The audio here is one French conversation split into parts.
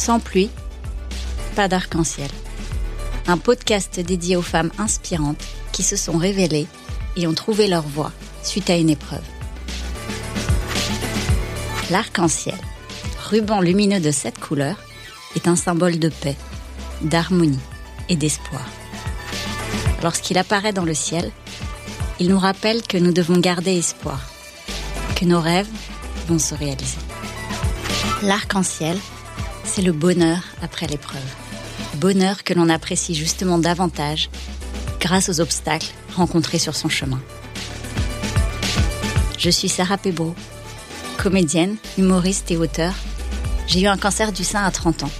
Sans pluie, pas d'arc-en-ciel. Un podcast dédié aux femmes inspirantes qui se sont révélées et ont trouvé leur voie suite à une épreuve. L'arc-en-ciel, ruban lumineux de cette couleur, est un symbole de paix, d'harmonie et d'espoir. Lorsqu'il apparaît dans le ciel, il nous rappelle que nous devons garder espoir, que nos rêves vont se réaliser. L'arc-en-ciel, c'est le bonheur après l'épreuve. Bonheur que l'on apprécie justement davantage grâce aux obstacles rencontrés sur son chemin. Je suis Sarah Pebro, comédienne, humoriste et auteur. J'ai eu un cancer du sein à 30 ans.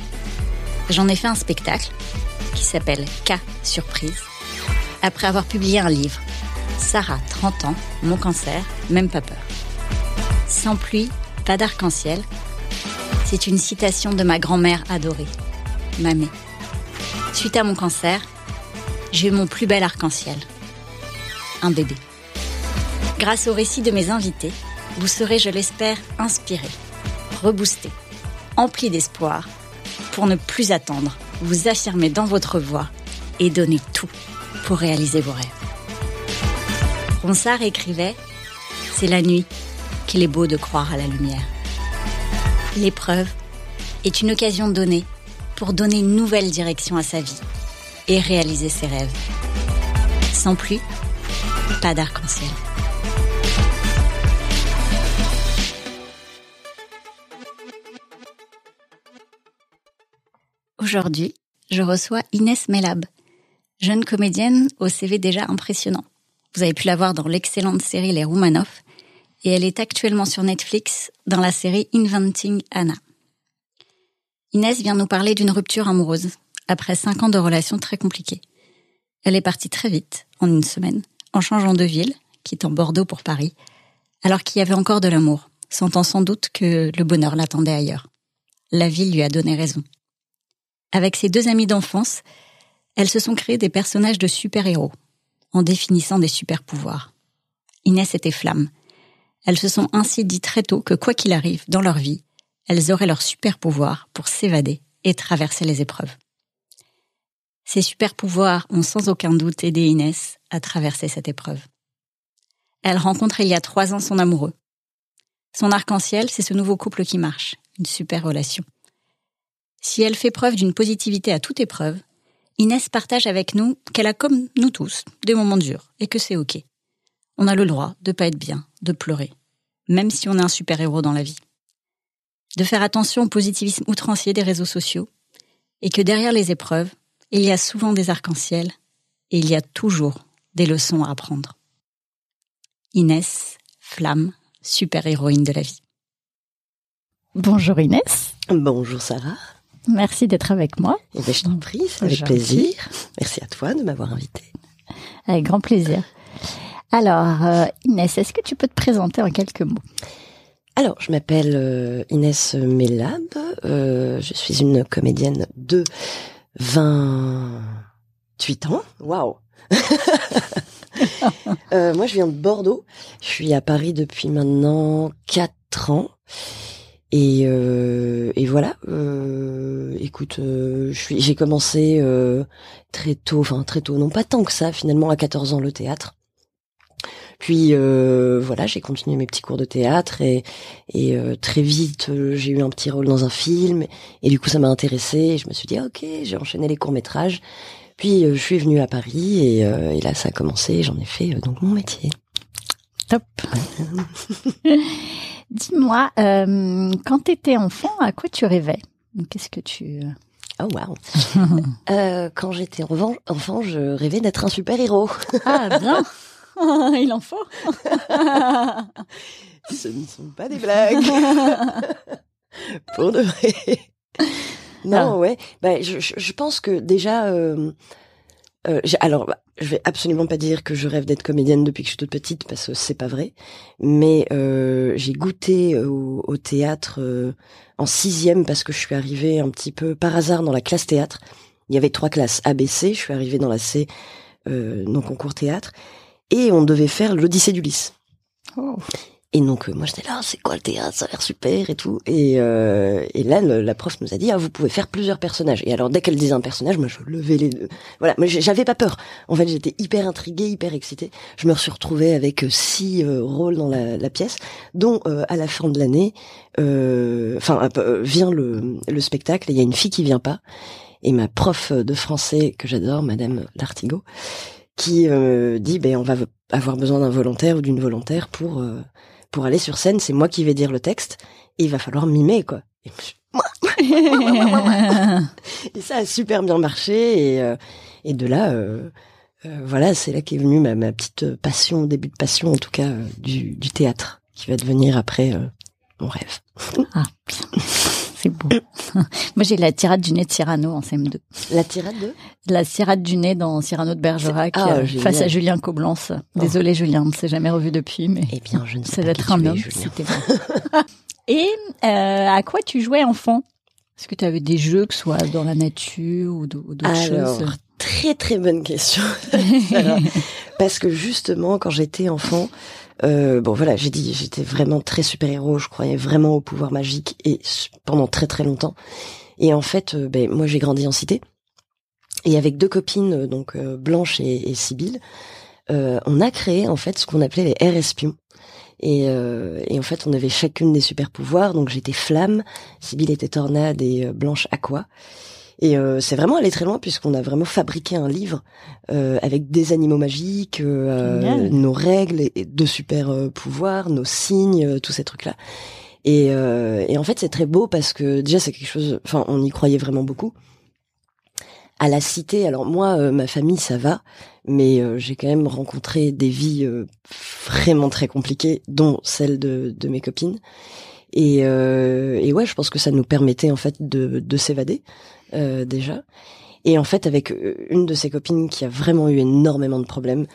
J'en ai fait un spectacle qui s'appelle K Surprise après avoir publié un livre, Sarah, 30 ans, mon cancer, même pas peur. Sans pluie, pas d'arc-en-ciel. C'est une citation de ma grand-mère adorée, Mamé. Suite à mon cancer, j'ai eu mon plus bel arc-en-ciel. Un bébé. Grâce au récit de mes invités, vous serez, je l'espère, inspiré, reboosté, empli d'espoir pour ne plus attendre, vous affirmer dans votre voix et donner tout pour réaliser vos rêves. Ronsard écrivait C'est la nuit qu'il est beau de croire à la lumière. L'épreuve est une occasion donnée pour donner une nouvelle direction à sa vie et réaliser ses rêves. Sans pluie, pas d'arc-en-ciel. Aujourd'hui, je reçois Inès Melab, jeune comédienne au CV déjà impressionnant. Vous avez pu la voir dans l'excellente série Les Roumanoff et elle est actuellement sur Netflix dans la série Inventing Anna. Inès vient nous parler d'une rupture amoureuse après cinq ans de relations très compliquées. Elle est partie très vite, en une semaine, en changeant de ville, quittant Bordeaux pour Paris, alors qu'il y avait encore de l'amour, sentant sans doute que le bonheur l'attendait ailleurs. La ville lui a donné raison. Avec ses deux amis d'enfance, elles se sont créées des personnages de super-héros, en définissant des super-pouvoirs. Inès était flamme. Elles se sont ainsi dit très tôt que quoi qu'il arrive dans leur vie, elles auraient leur super-pouvoir pour s'évader et traverser les épreuves. Ces super-pouvoirs ont sans aucun doute aidé Inès à traverser cette épreuve. Elle rencontre il y a trois ans son amoureux. Son arc-en-ciel, c'est ce nouveau couple qui marche, une super relation. Si elle fait preuve d'une positivité à toute épreuve, Inès partage avec nous qu'elle a comme nous tous des moments durs et que c'est ok. On a le droit de pas être bien, de pleurer, même si on est un super-héros dans la vie. De faire attention au positivisme outrancier des réseaux sociaux et que derrière les épreuves, il y a souvent des arcs-en-ciel et il y a toujours des leçons à apprendre. Inès, flamme, super-héroïne de la vie. Bonjour Inès. Bonjour Sarah. Merci d'être avec moi. Eh ben, je t'en prie, c'est avec plaisir. Merci à toi de m'avoir invité. Avec grand plaisir. Alors, euh, Inès, est-ce que tu peux te présenter en quelques mots? Alors, je m'appelle euh, Inès Mellab. Euh, je suis une comédienne de 28 ans. Waouh Moi, je viens de Bordeaux. Je suis à Paris depuis maintenant 4 ans. Et, euh, et voilà. Euh, écoute, euh, j'ai commencé euh, très tôt, enfin très tôt, non pas tant que ça, finalement à 14 ans le théâtre. Puis euh, voilà, j'ai continué mes petits cours de théâtre et, et très vite j'ai eu un petit rôle dans un film et du coup ça m'a intéressé. Je me suis dit ok, j'ai enchaîné les courts métrages. Puis je suis venue à Paris et, et là ça a commencé. J'en ai fait donc mon métier. Top. Dis-moi, euh, quand tu étais enfant, à quoi tu rêvais? Qu'est-ce que tu... Euh, oh wow. euh, quand j'étais enfant, je rêvais d'être un super-héros. ah bien, il en faut. Ce ne sont pas des blagues. Pour de vrai. Non, ah. ouais. Bah, je, je, pense que déjà, euh, euh, alors, bah, je vais absolument pas dire que je rêve d'être comédienne depuis que je suis toute petite parce que c'est pas vrai. Mais euh, j'ai goûté au, au théâtre en sixième parce que je suis arrivée un petit peu par hasard dans la classe théâtre. Il y avait trois classes ABC. Je suis arrivée dans la C, non concours théâtre, et on devait faire l'Odyssée d'Ulysse. Oh. Et donc moi j'étais là, c'est quoi le théâtre? Ça a l'air super et tout. Et, et là la prof nous a dit ah vous pouvez faire plusieurs personnages. Et alors dès qu'elle disait un personnage, moi je levais les deux. Voilà, mais j'avais pas peur. En fait j'étais hyper intriguée, hyper excitée. Je me suis retrouvée avec six rôles dans la, la pièce, dont à la fin de l'année, enfin vient le, le spectacle. Il y a une fille qui vient pas et ma prof de français que j'adore, Madame Lartigot, qui euh, dit ben on va avoir besoin d'un volontaire ou d'une volontaire pour euh, pour aller sur scène. C'est moi qui vais dire le texte et il va falloir mimer quoi. Et, et ça a super bien marché et, euh, et de là voilà c'est là qu'est venue ma, ma petite passion début de passion en tout cas du, du théâtre qui va devenir après mon rêve. Ah, c'est beau. Moi, j'ai la tirade du nez de Cyrano en CM2. La tirade de? La tirade du nez dans Cyrano de Bergerac ah, euh, face à Julien Coblence. Désolé, Julien, on ne s'est jamais revu depuis, mais. Eh bien, je ne sais pas. d'être un homme. C'était Et euh, à quoi tu jouais enfant? Est-ce que tu avais des jeux, que ce soit dans la nature ou d'autres choses? Très très bonne question. Parce que justement, quand j'étais enfant, euh, bon voilà, j'ai dit j'étais vraiment très super héros, je croyais vraiment au pouvoir magique et pendant très très longtemps. Et en fait, euh, ben moi j'ai grandi en cité et avec deux copines euh, donc Blanche et, et on a créé en fait ce qu'on appelait les air espions. Et, et, en fait, on avait chacune des super pouvoirs. Donc j'étais flamme, Sibylle était tornade et Blanche aqua. Et euh, c'est vraiment allé très loin puisqu'on a vraiment fabriqué un livre euh, avec des animaux magiques, euh, nos règles de super pouvoirs, nos signes, tous ces trucs-là. Et, et en fait, c'est très beau parce que déjà, c'est quelque chose. Enfin, on y croyait vraiment beaucoup. À la cité, alors moi, ma famille, ça va, mais j'ai quand même rencontré des vies vraiment très compliquées, dont celle de, de mes copines. Et, et ouais, je pense que ça nous permettait en fait de, de s'évader. Euh, déjà. Et en fait, avec euh, une de ses copines qui a vraiment eu énormément de problèmes,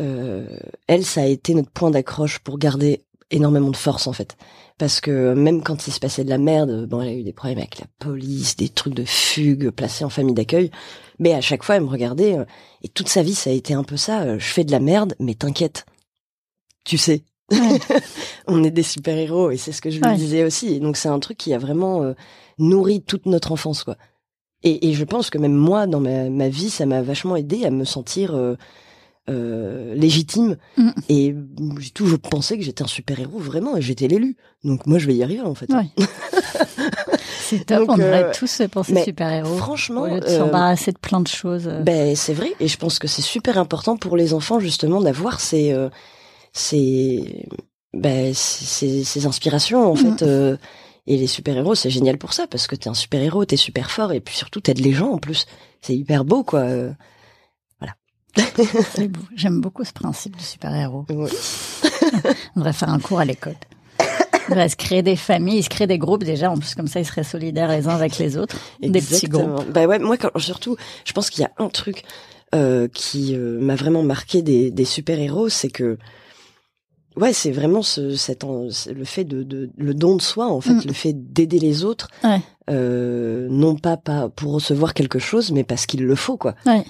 euh, elle, ça a été notre point d'accroche pour garder énormément de force en fait. Parce que même quand il se passait de la merde, bon, elle a eu des problèmes avec la police, des trucs de fugue, placés en famille d'accueil. Mais à chaque fois, elle me regardait, et toute sa vie, ça a été un peu ça. je fais de la merde, mais t'inquiète, tu sais. on est des super héros, et c'est ce que je lui disais aussi. Et donc c'est un truc qui a vraiment nourri toute notre enfance, quoi. Et, et, je pense que même moi, dans ma, ma vie, ça m'a vachement aidé à me sentir euh, euh, légitime. Mm. Et j'ai toujours pensé que j'étais un super héros, vraiment, et j'étais l'élu. Donc moi, je vais y arriver, en fait. Ouais. c'est top, on devrait euh, tous penser super héros. Franchement, au lieu de s'embarrasser de plein de choses. Ben c'est vrai, et je pense que c'est super important pour les enfants justement d'avoir ces ces ben ces, ces inspirations en mm. fait et les super-héros, c'est génial pour ça, parce que t'es un super-héros, t'es super fort, et puis surtout t'aides les gens en plus. C'est hyper beau, quoi. Voilà. c'est beau. J'aime beaucoup ce principe du super-héros. On devrait faire un cours à l'école. On devrait se créer des familles, se créer des groupes déjà. En plus, comme ça, ils seraient solidaires les uns avec les autres. Des petits groupes. Bah ouais, moi, quand, surtout, je pense qu'il y a un truc euh, qui euh, m'a vraiment marqué des, des super-héros, c'est que ouais, c'est vraiment ce, cet, le fait de, de, le don de soi, en fait, mm. le fait d'aider les autres, euh, non pas, pas pour recevoir quelque chose, mais parce qu'il le faut, quoi. Ouais.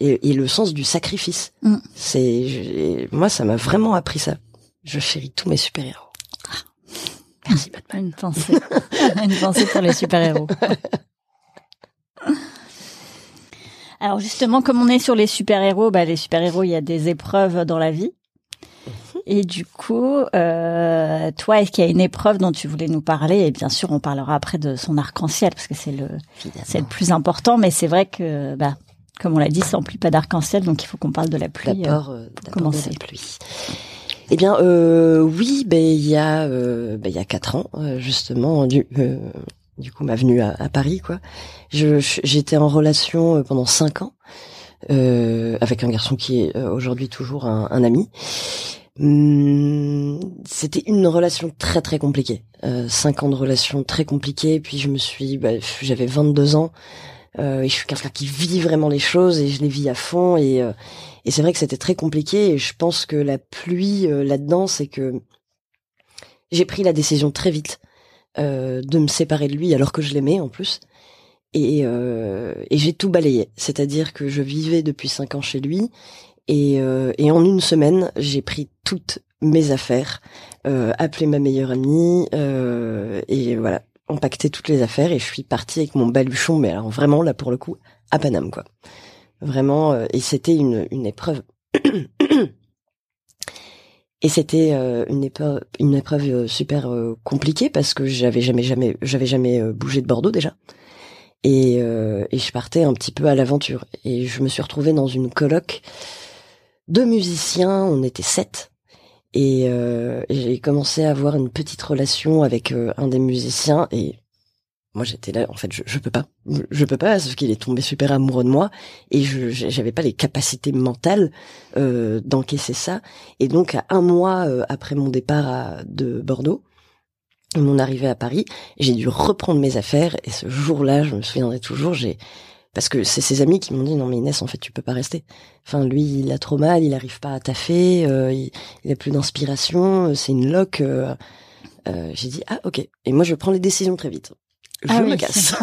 Et, et, le sens du sacrifice. Mm. C'est, moi, ça m'a vraiment appris ça. Je chéris tous mes super héros. Ah. Merci Batman. Une pensée, une pensée pour les super héros. Alors justement, comme on est sur les super héros, bah les super héros, il y a des épreuves dans la vie. Et du coup, euh, toi, est-ce qu'il y a une épreuve dont tu voulais nous parler? Et bien sûr, on parlera après de son arc-en-ciel parce que c'est le c'est le plus important. Mais c'est vrai que, bah, comme on l'a dit, ça n'emplit pas d'arc-en-ciel, donc il faut qu'on parle de la pluie. D'abord, euh, commencer. De la pluie. Eh bien, euh, oui, ben il y a ben, il y a quatre ans euh, justement du du coup ma venue à, à Paris quoi. Je j'étais en relation pendant cinq ans. Euh, avec un garçon qui est aujourd'hui toujours un, un ami. Hum, c'était une relation très très compliquée. Euh, cinq ans de relation très compliquée. Puis je me suis, bah, j'avais 22 ans. Euh, et je suis quelqu'un qui vit vraiment les choses et je les vis à fond. Et, euh, et c'est vrai que c'était très compliqué. Et je pense que la pluie euh, là-dedans, c'est que j'ai pris la décision très vite euh, de me séparer de lui alors que je l'aimais en plus. Et, et j'ai tout balayé. C'est-à-dire que je vivais depuis cinq ans chez lui et, euh, et en une semaine, j'ai pris toute mes affaires, euh, appeler ma meilleure amie euh, et voilà, empaqueter toutes les affaires et je suis partie avec mon baluchon, mais alors vraiment là pour le coup à Paname quoi. Vraiment euh, et c'était une, une épreuve. Et c'était euh, une épreuve, une épreuve euh, super compliquée parce que j'avais jamais, jamais, j'avais jamais bougé de Bordeaux déjà. Et, et je partais un petit peu à l'aventure. Et je me suis retrouvée dans une coloc de musiciens. On était sept. Et, et j'ai commencé à avoir une petite relation avec un des musiciens. Et moi j'étais là en fait je, je peux pas je peux pas parce qu'il est tombé super amoureux de moi et je j'avais pas les capacités mentales euh, d'encaisser ça et donc à un mois euh, après mon départ à, de Bordeaux mon arrivée à Paris j'ai dû reprendre mes affaires et ce jour-là je me souviendrai toujours j'ai parce que c'est ses amis qui m'ont dit non mais Inès en fait tu peux pas rester enfin lui il a trop mal il arrive pas à taffer euh, il, il a plus d'inspiration c'est une loque euh, j'ai dit ah ok et moi je prends les décisions très vite je ah me casse.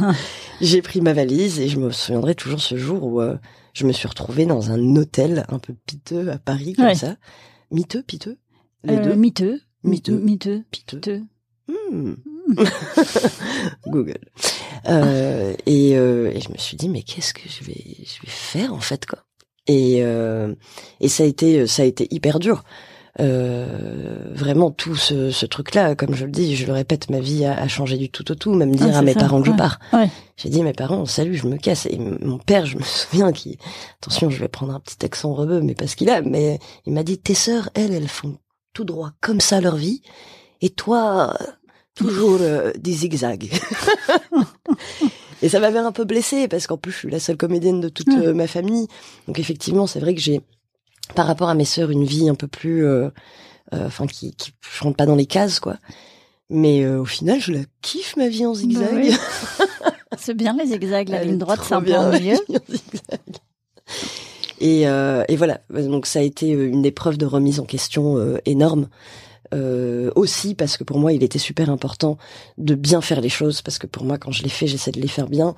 j'ai pris ma valise et je me souviendrai toujours ce jour où euh, je me suis retrouvée dans un hôtel un peu piteux à Paris comme ça. Miteux, piteux, les euh, deux? Miteux, miteux, miteux, piteux. Hmm. Google. Euh, et, euh, et, je me suis dit mais qu'est-ce que je vais je vais faire en fait quoi? Et euh, et ça a été ça a été hyper dur vraiment tout ce, ce truc-là, comme je le dis, je le répète, ma vie a, changé du tout au tout. Même dire à mes parents que je pars. J'ai dit à mes parents, salut, je me casse. Et mon père, je me souviens, qui, attention, je vais prendre un petit accent rebeu, mais parce qu'il a, mais il m'a dit, tes sœurs, elles, elles font tout droit comme ça leur vie, et toi, toujours euh, des zigzags. et ça m'avait un peu blessée parce qu'en plus je suis la seule comédienne de toute euh, ma famille. Donc effectivement, c'est vrai que j'ai par rapport à mes sœurs une vie un peu plus euh, euh, enfin qui qui je rentre pas dans les cases quoi. Mais euh, au final je la kiffe ma vie en bah zigzag. c'est bien les zigzags la ligne droite c'est un peu mieux. et et voilà. Donc ça a été une épreuve de remise en question énorme euh, aussi parce que pour moi il était super important de bien faire les choses parce que pour moi quand je les fais j'essaie de les faire bien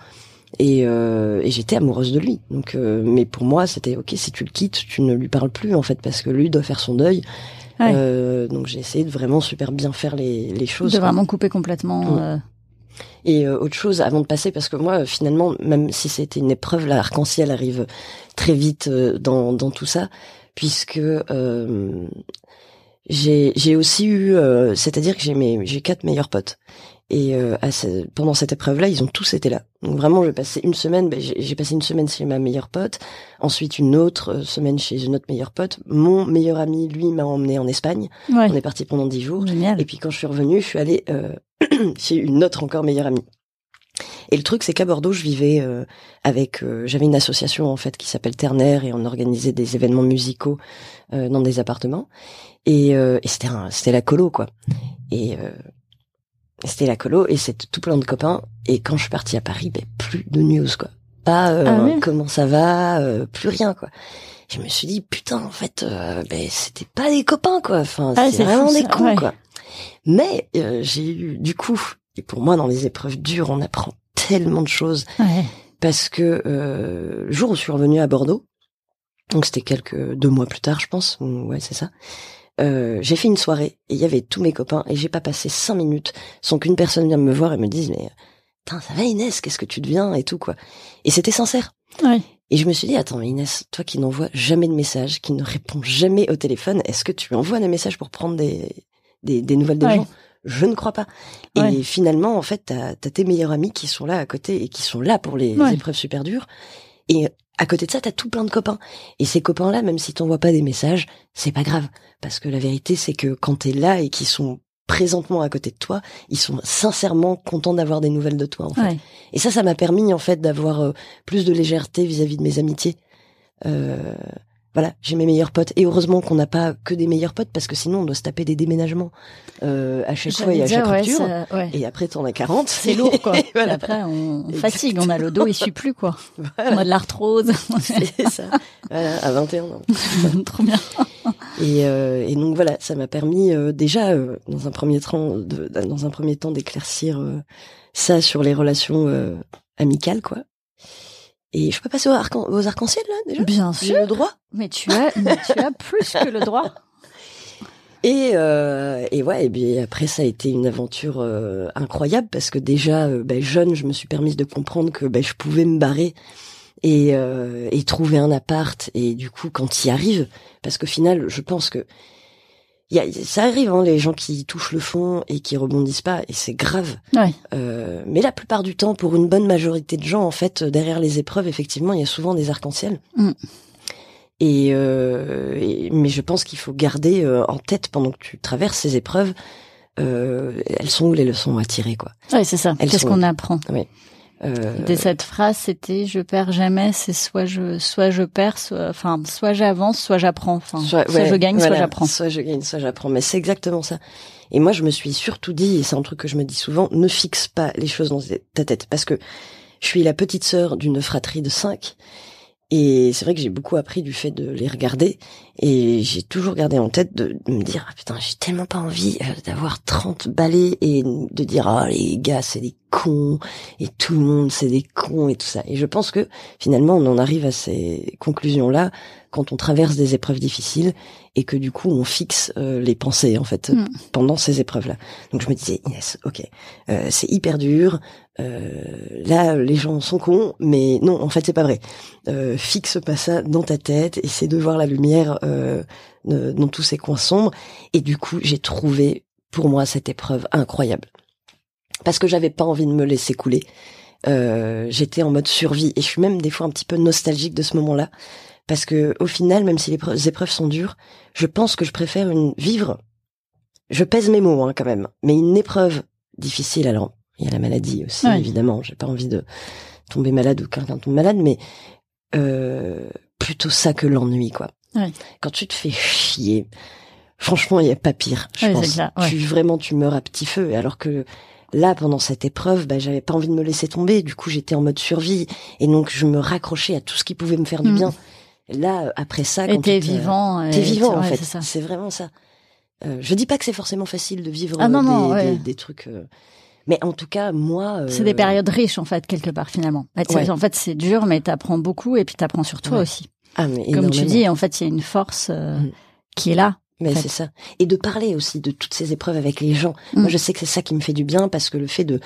et, euh, et j'étais amoureuse de lui. Donc, euh, mais pour moi, c'était ok. Si tu le quittes, tu ne lui parles plus en fait, parce que lui doit faire son deuil. Euh, donc j'ai essayé de vraiment super bien faire les, les choses. De vraiment couper complètement. Mm. Euh. Et autre chose avant de passer, parce que moi finalement, même si c'était une épreuve, l'arc-en-ciel arrive très vite dans, dans tout ça, puisque j'ai j'ai aussi eu, c'est-à-dire que j'ai mes j'ai quatre meilleurs potes et euh, pendant cette épreuve-là, ils ont tous été là. Donc vraiment, j'ai passé une semaine. Ben, j'ai passé une semaine chez ma meilleure pote, ensuite une autre euh, semaine chez une autre meilleure pote. Mon meilleur ami, lui, m'a emmené en Espagne. On est parti pendant dix jours. Et puis quand je suis revenue, je suis allée euh, chez une autre encore meilleure amie. Et le truc, c'est qu'à Bordeaux, je vivais euh, avec. J'avais une association en fait qui s'appelle Ternaire et on organisait des événements musicaux dans des appartements. Et, et c'était c'était la colo quoi. Et c'était la colo et c'était tout plein de copains. Et quand je suis partie à Paris, ben, plus de news, quoi. Pas euh, ah comment ça va, euh, plus rien, quoi. Je me suis dit, putain, en fait, euh, ben, c'était pas des copains, quoi. Enfin, ah, c'est vraiment des cons, quoi. Mais j'ai eu, du coup, et pour moi, dans les épreuves dures, on apprend tellement de choses. Parce que le jour où je suis revenue à Bordeaux, donc c'était quelques deux mois plus tard, je pense. Ouais, c'est ça. Euh, j'ai fait une soirée et il y avait tous mes copains et j'ai pas passé cinq minutes sans qu'une personne vienne me voir et me dise mais putain ça va Inès qu'est-ce que tu deviens et tout quoi et c'était sincère et je me suis dit attends Inès toi qui n'envoies jamais de messages qui ne réponds jamais au téléphone est-ce que tu envoies des messages pour prendre des des, des nouvelles des gens? Je ne crois pas. Et finalement, en fait, t'as as tes meilleurs amis qui sont là à côté et qui sont là pour les épreuves super dures. Et à côté de ça, t'as tout plein de copains. Et ces copains-là, même si t'envoies pas des messages, c'est pas grave. Parce que la vérité, c'est que quand t'es là et qu'ils sont présentement à côté de toi, ils sont sincèrement contents d'avoir des nouvelles de toi, en fait. Et ça, ça m'a permis, en fait, d'avoir euh, plus de légèreté vis-à-vis de mes amitiés. Euh, voilà, j'ai mes meilleurs potes. Et heureusement qu'on n'a pas que des meilleurs potes parce que sinon on doit se taper des déménagements euh, à chaque fois et à chaque rupture. Et après t'en as 40. C'est lourd quoi. et après on, fatigue, on a le dos, il suit plus quoi. On a de l'arthrose. C'est ça. Voilà, à 21 ans. Trop bien. Et, euh, et donc voilà, ça m'a permis euh, déjà euh, dans un premier temps, de, dans un premier temps d'éclaircir euh, ça sur les relations amicales quoi. Et je peux passer aux, arc en ciel là déjà? Bien sûr. le droit? Mais tu as, mais tu as plus que le droit. Et, euh, et ouais, et bien après ça a été une aventure euh, incroyable parce que déjà euh, ben, jeune, je me suis permise de comprendre que ben, je pouvais me barrer et, euh, et trouver un appart. Et du coup, quand il arrive, parce qu'au final, je pense que y a, ça arrive, hein, les gens qui touchent le fond et qui rebondissent pas, et c'est grave. Ouais. Euh, mais la plupart du temps, pour une bonne majorité de gens, en fait, derrière les épreuves, effectivement, il y a souvent des arcs-en-ciel. Mm. Et, euh, et- mais je pense qu'il faut garder euh, en tête pendant que tu traverses ces épreuves, euh, elles sont où les leçons à tirer, quoi. Ouais, c'est ça. Qu'est-ce qu'on apprend? Euh, De cette phrase, c'était je perds jamais, c'est soit je soit je perds, soit enfin soit j'avance, soit j'apprends. Enfin, soit, ouais, je gagne, voilà, soit j'apprends. Soit je gagne, soit j'apprends. Mais c'est exactement ça. Et moi, je me suis surtout dit, et c'est un truc que je me dis souvent, ne fixe pas les choses dans ta tête, parce que je suis la petite sœur d'une fratrie de cinq. Et c'est vrai que j'ai beaucoup appris du fait de les regarder. Et j'ai toujours gardé en tête de, de me dire, ah, putain, j'ai tellement pas envie euh, d'avoir 30 balais et de dire, ah, les gars, c'est des cons. Et tout le monde, c'est des cons et tout ça. Et je pense que finalement, on en arrive à ces conclusions-là quand on traverse des épreuves difficiles et que du coup, on fixe euh, les pensées, en fait, Mm. pendant ces épreuves-là. Donc je me disais, Inès, ok, euh, c'est hyper dur. Euh, là, les gens sont cons, mais non, en fait, c'est pas vrai. Euh, fixe pas ça dans ta tête, essaie de voir la lumière euh, dans tous ces coins sombres. Et du coup, j'ai trouvé pour moi cette épreuve incroyable parce que j'avais pas envie de me laisser couler. Euh, J'étais en mode survie et je suis même des fois un petit peu nostalgique de ce moment-là parce que au final, même si les preu- les épreuves sont dures, je pense que je préfère une vivre. Je pèse mes mots hein, quand même, mais une épreuve difficile. Alors, il y a la maladie aussi, Ouais. évidemment. J'ai pas envie de tomber malade ou que quelqu'un tombe malade, mais euh, plutôt ça que l'ennui, quoi. Ouais. Quand tu te fais chier, franchement, il y a pas pire. Je Ouais, pense. clair, ouais. Tu vraiment, tu meurs à petit feu. Alors que là, pendant cette épreuve, bah, j'avais pas envie de me laisser tomber. Du coup, j'étais en mode survie, et donc je me raccrochais à tout ce qui pouvait me faire du Mm. bien. Là, après ça, quand t'es tu te- vivant. et T'es vivant en fait. c'est vraiment ça. Euh, je dis pas que c'est forcément facile de vivre Ah non, euh, non, des, des, des trucs, euh, mais en tout cas moi. C'est euh, des périodes riches en fait quelque part finalement. Bah, Ouais. En fait, c'est dur, mais t'apprends beaucoup et puis t'apprends sur toi Ouais. aussi. Ah mais Comme tu dis, en fait, il y a une force euh, Mm. qui est là. Mais en fait. c'est ça. Et de parler aussi de toutes ces épreuves avec les gens. Mm. Moi, je sais que c'est ça qui me fait du bien parce que le fait de,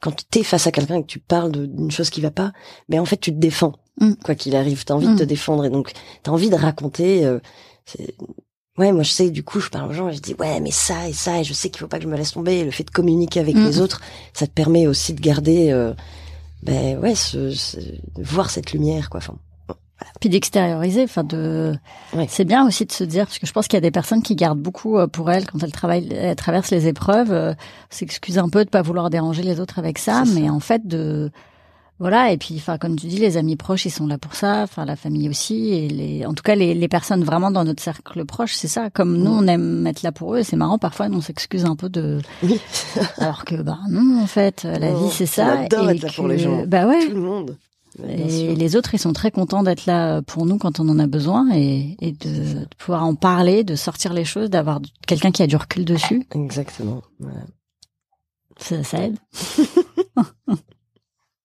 quand tu es face à quelqu'un et que tu parles d'une chose qui va pas, ben en fait, tu te défends. Mm. Quoi qu'il arrive, t'as envie Mm. de te défendre et donc t'as envie de raconter. euh, c'est- ouais, moi je sais. Du coup, je parle aux gens et je dis ouais, mais ça et ça et je sais qu'il faut pas que je me laisse tomber. Et le fait de communiquer avec Mm. les autres, ça te permet aussi de garder, euh, ben ouais, ce, ce- de voir cette lumière, quoi. Enfin, Puis d'extérioriser, enfin de, Ouais. c'est bien aussi de se dire parce que je pense qu'il y a des personnes qui gardent beaucoup euh, pour elles quand elles travaillent, elles traversent les épreuves, euh, s'excusent un peu de pas vouloir déranger les autres avec ça, mais en fait de, voilà et puis enfin comme tu dis, les amis proches ils sont là pour ça, enfin la famille aussi et les, en tout cas les, les personnes vraiment dans notre cercle proche, c'est ça. Comme nous on aime être là pour eux, c'est marrant parfois on s'excuse un peu de, oui, alors que bah non en fait la vie c'est ça. et être là pour que- les gens. Bah ouais. tout le monde. Et les autres, ils sont très contents d'être là pour nous quand on en a besoin et, et de, de pouvoir en parler, de sortir les choses, d'avoir quelqu'un qui a du recul dessus. Exactement. Voilà. Ça, ça aide.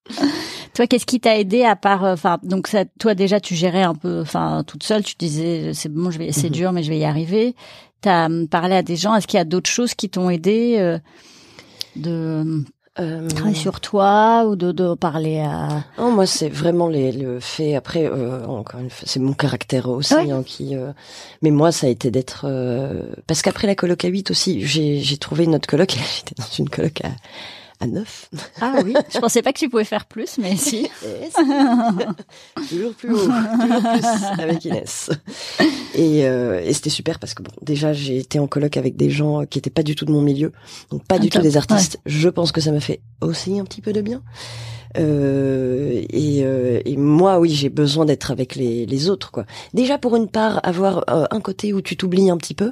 toi, qu'est-ce qui t'a aidé à part, euh, enfin, donc ça, toi déjà, tu gérais un peu, enfin, toute seule, tu disais, c'est bon, je vais, c'est Mhm. dur, mais je vais y arriver. T'as hum, parlé à des gens. Est-ce qu'il y a d'autres choses qui t'ont aidé euh, de Euh, travailler sur toi ou de, de parler à Non, moi, c'est vraiment les, le fait. Après, euh, encore une fois, c'est mon caractère aussi Ouais. hein, qui. euh, Mais moi, ça a été d'être euh, parce qu'après la coloc à 8 aussi, j'ai j'ai trouvé une autre coloc. J'étais dans une coloc à à 9. Ah oui, je pensais pas que tu pouvais faire plus, mais si. toujours plus haut, toujours plus avec Inès. Et, euh, et c'était super parce que bon, déjà j'ai été en coloc avec des gens qui étaient pas du tout de mon milieu, donc pas Ah, du tout top, des artistes. Je pense que ça m'a fait aussi un petit peu de bien. Euh, et, euh, et moi, oui, j'ai besoin d'être avec les, les autres, quoi. Déjà pour une part, avoir euh, un côté où tu t'oublies un petit peu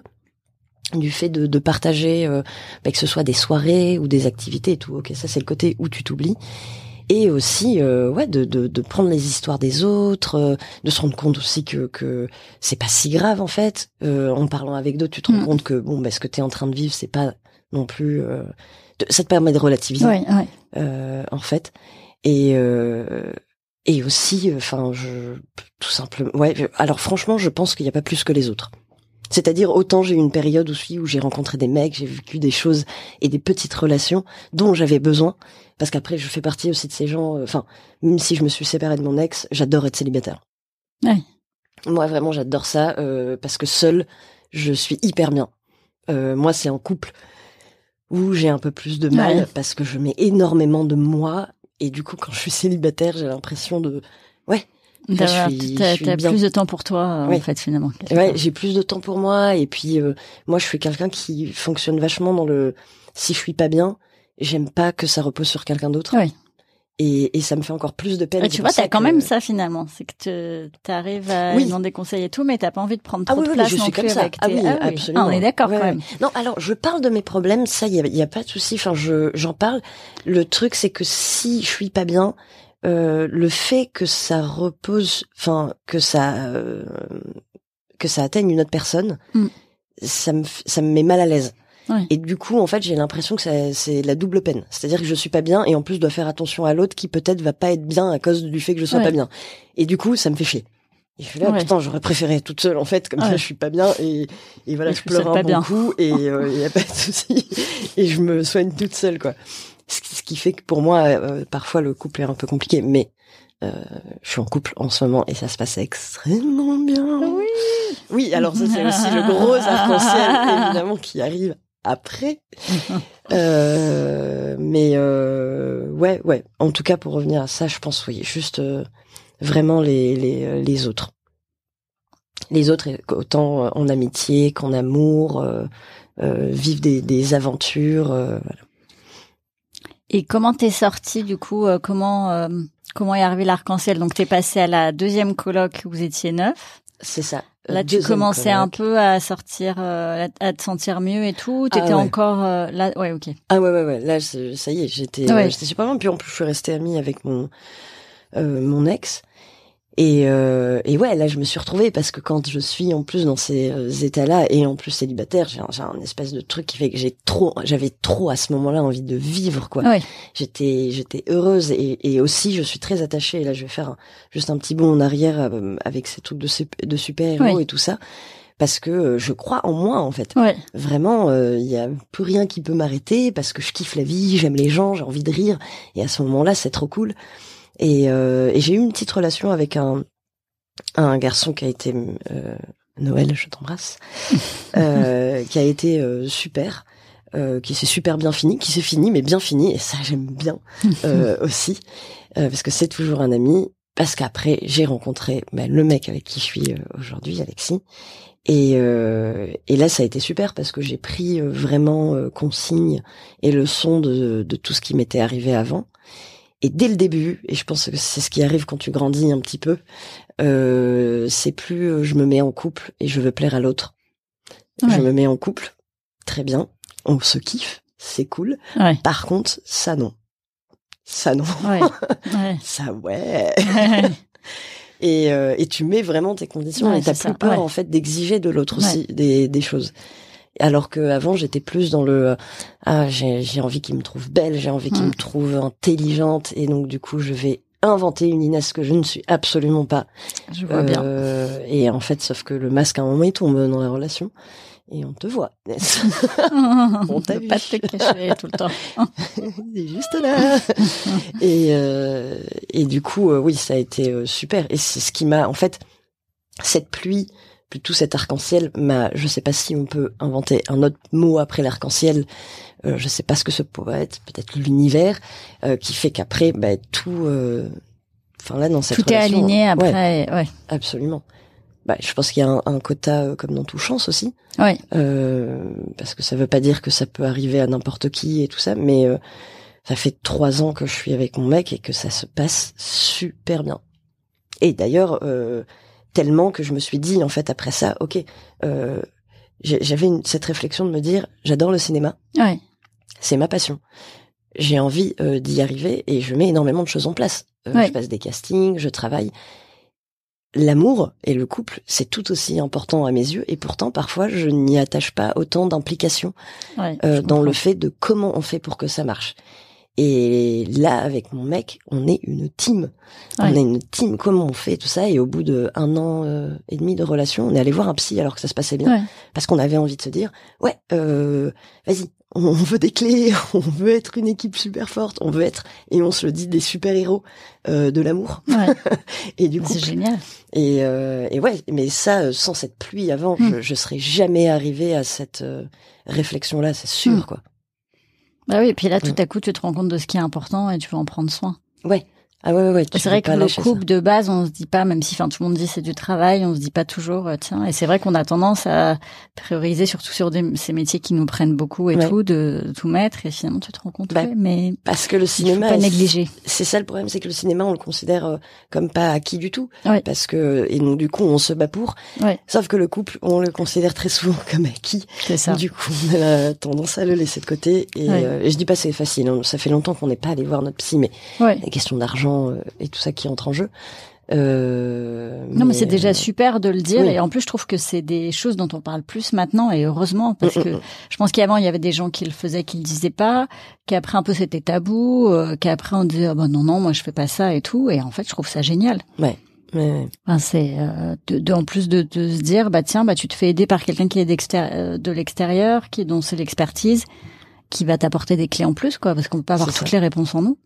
du fait de, de partager, euh, bah, que ce soit des soirées ou des activités et tout. Ok, ça c'est le côté où tu t'oublies. Et aussi, euh, ouais, de, de, de prendre les histoires des autres, euh, de se rendre compte aussi que que c'est pas si grave en fait. Euh, en parlant avec d'autres, tu te rends Mm. compte que bon, bah, ce que tu es en train de vivre, c'est pas non plus. euh, de- ça te permet de relativiser euh, en fait. Et euh, et aussi, enfin, je tout simplement. Ouais. alors franchement, je pense qu'il n'y a pas plus que les autres. C'est-à-dire autant j'ai eu une période aussi où j'ai rencontré des mecs, j'ai vécu des choses et des petites relations dont j'avais besoin parce qu'après je fais partie aussi de ces gens. euh, Enfin, même si je me suis séparée de mon ex, j'adore être célibataire. Ouais. Moi vraiment j'adore ça euh, parce que seule je suis hyper bien. Euh, moi c'est en couple où j'ai un peu plus de mal Ouais. parce que je mets énormément de moi et du coup quand je suis célibataire j'ai l'impression de ouais T'as plus de temps pour toi, Oui. en fait, finalement. Ouais, j'ai plus de temps pour moi et puis euh, moi je suis quelqu'un qui fonctionne vachement dans le si je suis pas bien, j'aime pas que ça repose sur quelqu'un d'autre. Oui. Et, et ça me fait encore plus de peine. Ouais, tu vois, t'as quand que- même ça finalement. C'est que tu arrives à Oui. demander des conseils et tout, mais t'as pas envie de prendre Ah trop oui, de oui, place je non suis plus comme ça. avec Ah tes- oui, Ah absolument. on est d'accord Ouais, quand ouais. même. Non, alors je parle de mes problèmes, ça il y a, y a pas de souci. Enfin, je j'en parle. Le truc c'est que si je suis pas bien, euh, le fait que ça repose, enfin que ça euh, que ça atteigne une autre personne, Mm. ça me ça me met mal à l'aise. Ouais. Et du coup, en fait, j'ai l'impression que ça- c'est la double peine. C'est-à-dire que je suis pas bien et en plus je dois faire attention à l'autre qui peut-être va pas être bien à cause du fait que je sois Ouais. pas bien. Et du coup, ça me fait chier. Et je suis là, Ouais. putain, j'aurais préféré être toute seule en fait, comme ça je suis pas bien et, et voilà, Et je pleure un bon bien. coup et il y a pas de souci et je me soigne toute seule quoi. Ce qui, ce qui fait que pour moi, euh, parfois le couple est un peu compliqué, mais euh, je suis en couple en ce moment et ça se passe extrêmement bien. Oui. Oui, alors ça c'est aussi le gros arc-en-ciel évidemment qui arrive après. Euh, mais euh, ouais, ouais. En tout cas, pour revenir à ça, je pense oui, juste euh, vraiment les les les autres, les autres autant en amitié qu'en amour, euh, euh, vivre des des aventures. euh, voilà. Et comment t'es sorti du coup euh, Comment euh, comment est arrivé l'arc-en-ciel? Donc t'es passé à la deuxième coloc où vous étiez neuf. C'est ça. Là, tu commençais un peu à sortir, euh, à te sentir mieux et tout. T'étais ouais. encore euh, là. Ouais, ok. Ah ouais ouais ouais. Là ça y est, j'étais Ouais. euh, j'étais super bien. Puis en plus je suis restée amie avec mon euh, mon ex. Et, euh, et ouais, là, je me suis retrouvée parce que quand je suis en plus dans ces euh, états-là et en plus célibataire, j'ai un, espèce de truc qui fait que j'ai trop, j'avais trop à ce moment-là envie de vivre, quoi. Ouais. J'étais, j'étais heureuse et, et aussi je suis très attachée. Et là, je vais faire un- juste un petit bond en arrière euh, avec ces trucs de, de super-héros Oui. et tout ça. Parce que euh, je crois en moi, en fait. Ouais. Vraiment, il y a plus rien qui peut m'arrêter parce que je kiffe la vie, j'aime les gens, j'ai envie de rire. Et à ce moment-là, c'est trop cool. Et, euh, et j'ai eu une petite relation avec un, un garçon qui a été euh, Noël, je t'embrasse, euh, qui a été euh, super, euh, qui s'est super bien fini, qui s'est fini, mais bien fini. Et ça, j'aime bien euh, aussi, euh, parce que c'est toujours un ami. Parce qu'après, j'ai rencontré ben, le mec avec qui je suis aujourd'hui, Alexis. Et, euh, et là, ça a été super parce que j'ai pris vraiment consigne et leçon de, de tout ce qui m'était arrivé avant. Et dès le début, et je pense que c'est ce qui arrive quand tu grandis un petit peu, euh, c'est plus euh, je me mets en couple et je veux plaire à l'autre. Ouais. Je me mets en couple, très bien, on se kiffe, c'est cool. Ouais. Par contre, ça non. Ça non. Ouais. ouais. Ça ouais. Et, euh, et tu mets vraiment tes conditions et t'as plus ça, peur en fait d'exiger de l'autre aussi des, des choses. Alors que avant j'étais plus dans le euh, ah j'ai j'ai envie qu'il me trouve belle, j'ai envie qu'il Mm. me trouve intelligente et donc du coup je vais inventer une Inès que je ne suis absolument pas. Je vois bien. Euh, et en fait sauf que le masque à un moment il tombe dans la relation et on te voit. Inès. on t'a pas te cacher tout le temps. C'est juste là. et, euh, et du coup, euh, oui, ça a été super. Et c'est ce qui m'a, en fait, cette pluie, plutôt cet arc-en-ciel, m'a, je sais pas si on peut inventer un autre mot après l'arc-en-ciel. Euh, je sais pas ce que ce pourrait être, peut-être l'univers, euh, qui fait qu'après, bah, tout, euh, enfin là, dans cette Tout est aligné ouais, après. Ouais. absolument. Bah, je pense qu'il y a un, un quota euh, comme dans tout chance aussi. Ouais. Euh, parce que ça veut pas dire que ça peut arriver à n'importe qui et tout ça, mais euh, ça fait trois ans que je suis avec mon mec et que ça se passe super bien. Et d'ailleurs, euh, tellement que je me suis dit en fait après ça, ok, euh, j'avais cette réflexion de me dire, j'adore le cinéma, Ouais. c'est ma passion. J'ai envie euh, d'y arriver et je mets énormément de choses en place. Euh, Ouais. Je passe des castings, je travaille. L'amour et le couple, c'est tout aussi important à mes yeux et pourtant parfois je n'y attache pas autant d'implication Ouais. euh, dans le fait de comment on fait pour que ça marche. Et là, avec mon mec, on est une team. On Ouais. est une team. Comment on fait tout ça? Et au bout de un an euh, et demi de relation, on est allé voir un psy alors que ça se passait bien, Ouais. parce qu'on avait envie de se dire, ouais, euh, vas-y, on veut des clés, on veut être une équipe super forte, on veut être, et on se le dit, des super héros euh, de l'amour Ouais. et du coup. C'est génial. Et, euh, et ouais, mais ça, euh, sans cette pluie avant, Hmm. je, je serais jamais arrivé à cette euh, réflexion-là, c'est sûr, Hmm. quoi. Bah oui, et puis là, tout à coup, tu te rends compte de ce qui est important et tu veux en prendre soin. Ouais. Ah ouais, ouais, ouais. C'est vrai que le ça. couple de base, on se dit pas, même si, enfin, tout le monde dit c'est du travail, on se dit pas toujours, euh, tiens. Et c'est vrai qu'on a tendance à prioriser, surtout sur des, ces métiers qui nous prennent beaucoup et Ouais. tout, de tout mettre. Et finalement, tu te rends compte, Bah, ouais, mais Parce que le faut cinéma, pas négliger. c'est ça le problème, c'est que le cinéma, on le considère euh, comme pas acquis du tout. Ouais. Parce que, et donc du coup, on se bat pour. Ouais. Sauf que le couple, on le considère très souvent comme acquis. C'est ça. Du coup, on a la tendance à le laisser de côté. Et, euh, et je dis pas c'est facile, hein. ça fait longtemps qu'on n'est pas allé voir notre psy, mais Ouais. la question d'argent euh, et tout ça qui entre en jeu. Euh, Non, mais c'est déjà euh, super de le dire. oui. Et en plus, je trouve que c'est des choses dont on parle plus maintenant. Et heureusement, parce Mm, mm, que mm. je pense qu'avant, il y avait des gens qui le faisaient, qui le disaient pas, qu'après un peu c'était tabou, euh, qu'après on disait, ah bah non, non, moi je fais pas ça et tout. Et en fait, je trouve ça génial. Ouais, ouais. Enfin, c'est euh, de, de- en plus de, de se dire, bah tiens, bah tu te fais aider par quelqu'un qui est de l'extérieur, qui dont c'est l'expertise, qui va t'apporter des clés en plus, quoi, parce qu'on peut pas avoir toutes ça. les réponses en nous.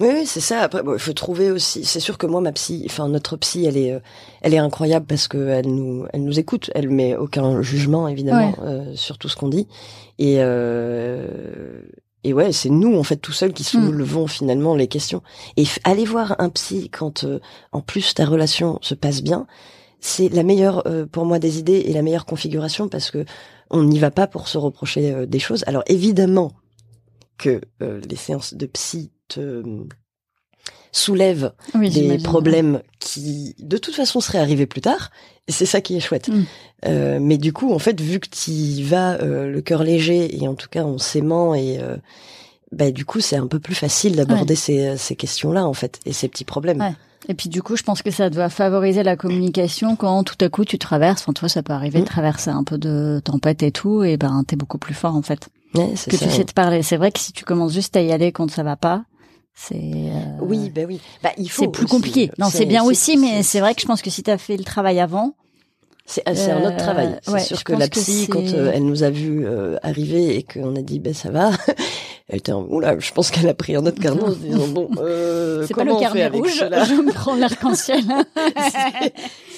Oui, oui, c'est ça. Après, bon, il faut trouver aussi. C'est sûr que moi, ma psy, enfin notre psy, elle est, euh, elle est incroyable parce que elle nous, elle nous écoute. Elle met aucun jugement évidemment euh, sur tout ce qu'on dit. Et euh, et ouais, c'est nous en fait tout seuls qui Hmm. soulevons finalement les questions. Et aller voir un psy quand euh, en plus ta relation se passe bien, c'est la meilleure euh, pour moi des idées et la meilleure configuration parce que on n'y va pas pour se reprocher euh, des choses. Alors évidemment que euh, les séances de psy te euh, soulèvent Oui, des problèmes qui de toute façon seraient arrivés plus tard et c'est ça qui est chouette Mm. Euh, mais du coup en fait vu que tu y vas euh, le cœur léger et en tout cas en s'aimant et euh, bah, du coup c'est un peu plus facile d'aborder ces, ces questions là en fait et ces petits problèmes Ouais. Et puis du coup, je pense que ça doit favoriser la communication quand tout à coup tu traverses. Enfin, toi, ça peut arriver de Mm. traverser un peu de tempête et tout, et ben t'es beaucoup plus fort en fait. Ouais, Que ça. tu sais te parler. C'est vrai que si tu commences juste à y aller quand ça va pas, c'est euh, oui bah oui bah il faut c'est plus compliqué. Non, c'est bien aussi, mais c'est vrai que je pense que si t'as fait le travail avant, c'est c'est un autre Euh, travail c'est ouais, sûr je que la psy quand euh, elle nous a vu euh, arriver et qu'on a dit ben ça va elle était en oula je pense qu'elle a pris un autre carnet en se disant bon euh, c'est pas le on carnet rouge. Je me prends l'arc-en-ciel.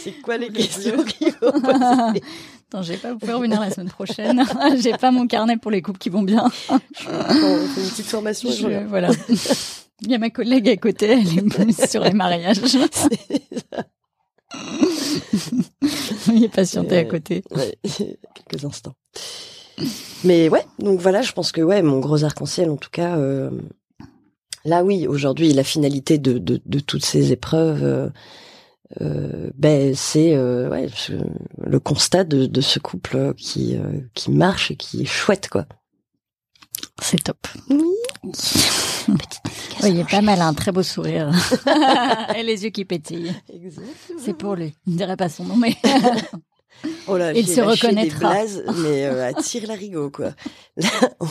C'est- quoi les Le questions faut poser Attends, je vais pas vous faire revenir la semaine prochaine. J'ai pas mon carnet pour les couples qui vont bien. On fait une petite formation. je Je- voilà. Il y a ma collègue à côté, elle est plus sur les mariages. Il est patienté à côté. Ouais, quelques instants. Mais ouais, donc voilà, je pense que ouais, mon gros arc-en-ciel, en tout cas, euh, là oui, aujourd'hui, la finalité de, de, de toutes ces épreuves, euh, euh, ben c'est euh, ouais, le constat de, de ce couple qui euh, qui marche et qui est chouette quoi. C'est top. Oui. Oui, il est pas mal, un très beau sourire. Et les yeux qui pétillent. C'est pour lui. Il ne dirait pas son nom, mais Oh là, Il se reconnaîtra. Des blazes, mais euh, à tire larigot quoi. Là,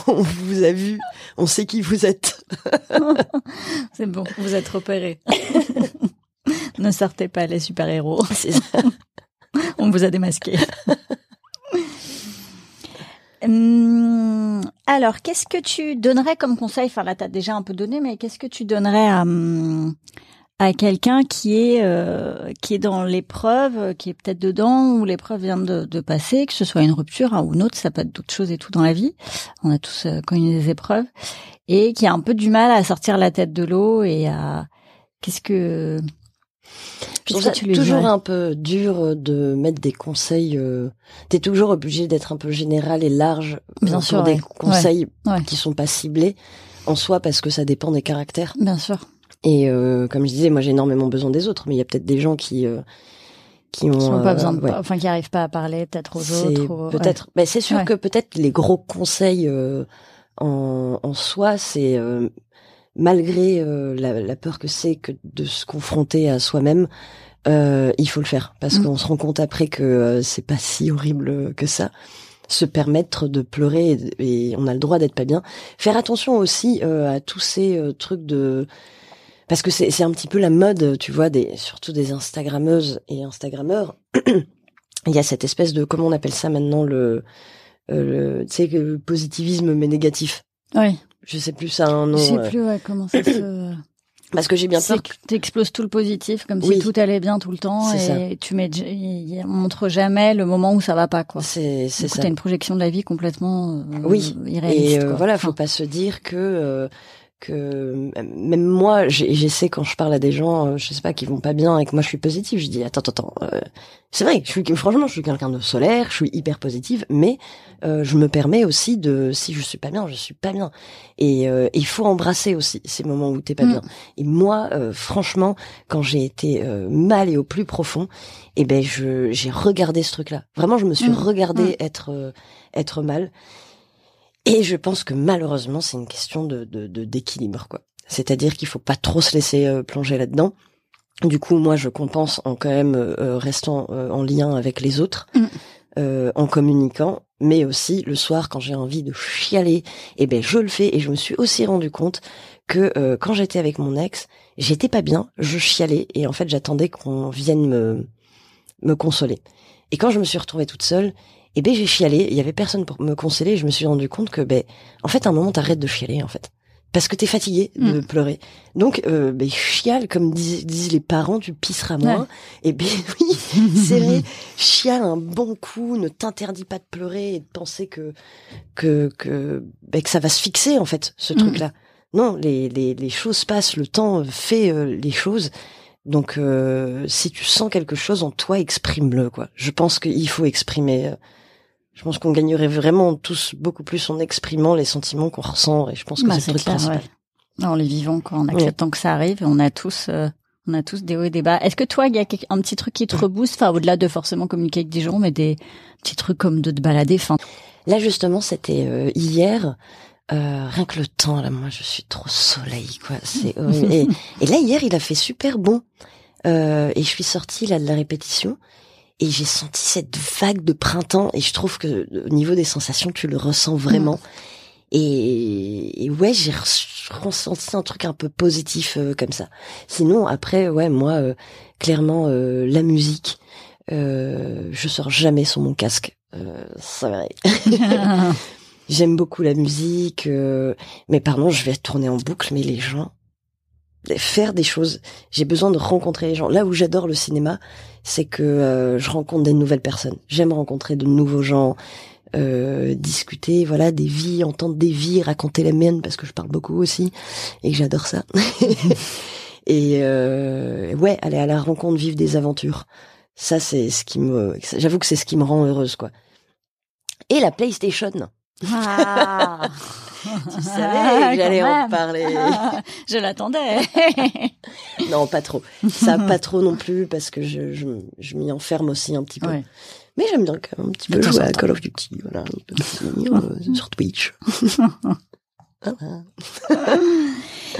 on vous a vu, on sait qui vous êtes. c'est bon, vous êtes repérés. ne sortez pas les super-héros. C'est ça. On vous a démasqué. Hum, alors, qu'est-ce que tu donnerais comme conseil? Enfin, là, t'as déjà un peu donné, mais qu'est-ce que tu donnerais à, hum, à quelqu'un qui est euh, qui est dans l'épreuve, qui est peut-être dedans ou l'épreuve vient de, de passer, que ce soit une rupture hein, ou une autre, ça peut être d'autres choses et tout dans la vie. On a tous euh, connu des épreuves et qui a un peu du mal à sortir la tête de l'eau et à qu'est-ce que Je trouve ça toujours un peu dur de mettre des conseils. Euh... T'es toujours obligé d'être un peu général et large euh, Bien sûr, des ouais. conseils Ouais. qui sont pas ciblés en soi parce que ça dépend des caractères. Bien sûr. Et euh, comme je disais, moi j'ai énormément besoin des autres, mais il y a peut-être des gens qui euh, qui ont, Qui pas euh, besoin de, ouais. enfin qui arrivent pas à parler peut-être aux autres. ou- peut-être. Mais c'est sûr que peut-être les gros conseils euh, en, en soi, c'est euh, malgré euh, la, la peur que c'est que de se confronter à soi-même, euh, il faut le faire parce Mm. qu'on se rend compte après que euh, c'est pas si horrible que ça. se permettre de pleurer et, on a le droit d'être pas bien. Faire attention aussi à tous ces trucs de parce que c'est un petit peu la mode, tu vois, des surtout des Instagrammeuses et Instagrammeurs. Il y a cette espèce de comment on appelle ça maintenant le, euh, tu sais le positivisme mais négatif. Oui. Je sais plus ça un nom. Je sais euh. plus ouais, comment ça se. Parce que j'ai bien peur. Que t'exploses tout le positif comme si tout allait bien tout le temps et ça. tu mets, on montre jamais le moment où ça va pas quoi. C'est c'est ça. T'as une projection de la vie complètement euh, oui. irréaliste. Et euh, voilà, faut pas se dire que que même moi j'essaie quand je parle à des gens euh, je sais pas qui vont pas bien et que moi je suis positive je dis attends attends euh, c'est vrai je suis franchement je suis quelqu'un de solaire je suis hyper positive mais euh, je me permets aussi de si je suis pas bien je suis pas bien et il faut embrasser aussi ces moments où t'es pas mm. bien et moi franchement quand j'ai été mal et au plus profond et eh ben je j'ai regardé ce truc là vraiment je me suis mm. regardé mm. être être mal et je pense que malheureusement, c'est une question de d'équilibre, quoi. C'est-à-dire qu'il faut pas trop se laisser euh, plonger là-dedans. Du coup, moi, je compense en quand même euh, euh, restant en lien avec les autres, mm. en communiquant, mais aussi le soir quand j'ai envie de chialer, eh ben je le fais. Et je me suis aussi rendu compte que quand j'étais avec mon ex, j'étais pas bien, je chialais et en fait j'attendais qu'on vienne me me consoler. Et quand je me suis retrouvée toute seule, et ben j'ai chialé, il y avait personne pour me consoler, je me suis rendu compte que ben en fait à un moment t'arrêtes de chialer en fait. Parce que t'es fatigué de mm. pleurer. Donc, euh, ben, chiale, comme disent, les parents, tu pisseras moins. Et ben oui, c'est vrai, chiale un bon coup, ne t'interdis pas de pleurer et de penser que que que, ben, que ça va se fixer en fait, ce mm. truc-là. Non, les, les, les choses passent, le temps fait euh, les choses. Donc, euh, si tu sens quelque chose en toi, exprime-le. quoi. Je pense qu'il faut exprimer euh, je pense qu'on gagnerait vraiment tous beaucoup plus en exprimant les sentiments qu'on ressent et je pense que bah, c'est le truc principal. Ouais. En les vivant, quoi, en acceptant que ça arrive on a tous, euh, on a tous des hauts et des bas. Est-ce que toi, il y a un petit truc qui te rebooste, enfin au-delà de forcément communiquer avec des gens, mais des petits trucs comme de te balader, enfin. Là justement, c'était euh, hier. Euh, rien que le temps, là, moi, je suis trop soleil, quoi. C'est et, et, là hier, il a fait super bon. Euh, et je suis sortie là de la répétition et j'ai senti cette vague de printemps et je trouve que au niveau des sensations tu le ressens vraiment. Mm. et, ouais j'ai ressenti un truc un peu positif euh, comme ça. Sinon après ouais moi euh, clairement euh, la musique je sors jamais sans mon casque. C'est vrai j'aime beaucoup la musique mais pardon je vais tourner en boucle mais les gens faire des choses. J'ai besoin de rencontrer les gens. Là où j'adore le cinéma, c'est que euh, je rencontre des nouvelles personnes. J'aime rencontrer de nouveaux gens, euh, discuter, voilà, des vies, entendre des vies, raconter les miennes parce que je parle beaucoup aussi et que j'adore ça. et euh, ouais, aller à la rencontre, vivre des aventures. Ça, c'est ce qui me, j'avoue que c'est ce qui me rend heureuse, quoi. Et la PlayStation. Ah. tu savais que j'allais en parler. je l'attendais. non, pas trop. Ça, pas trop non plus, parce que je, je, je m'y enferme aussi un petit peu. Mais j'aime bien quand même un petit peu jouer à Call of Duty, voilà, euh, sur Twitch.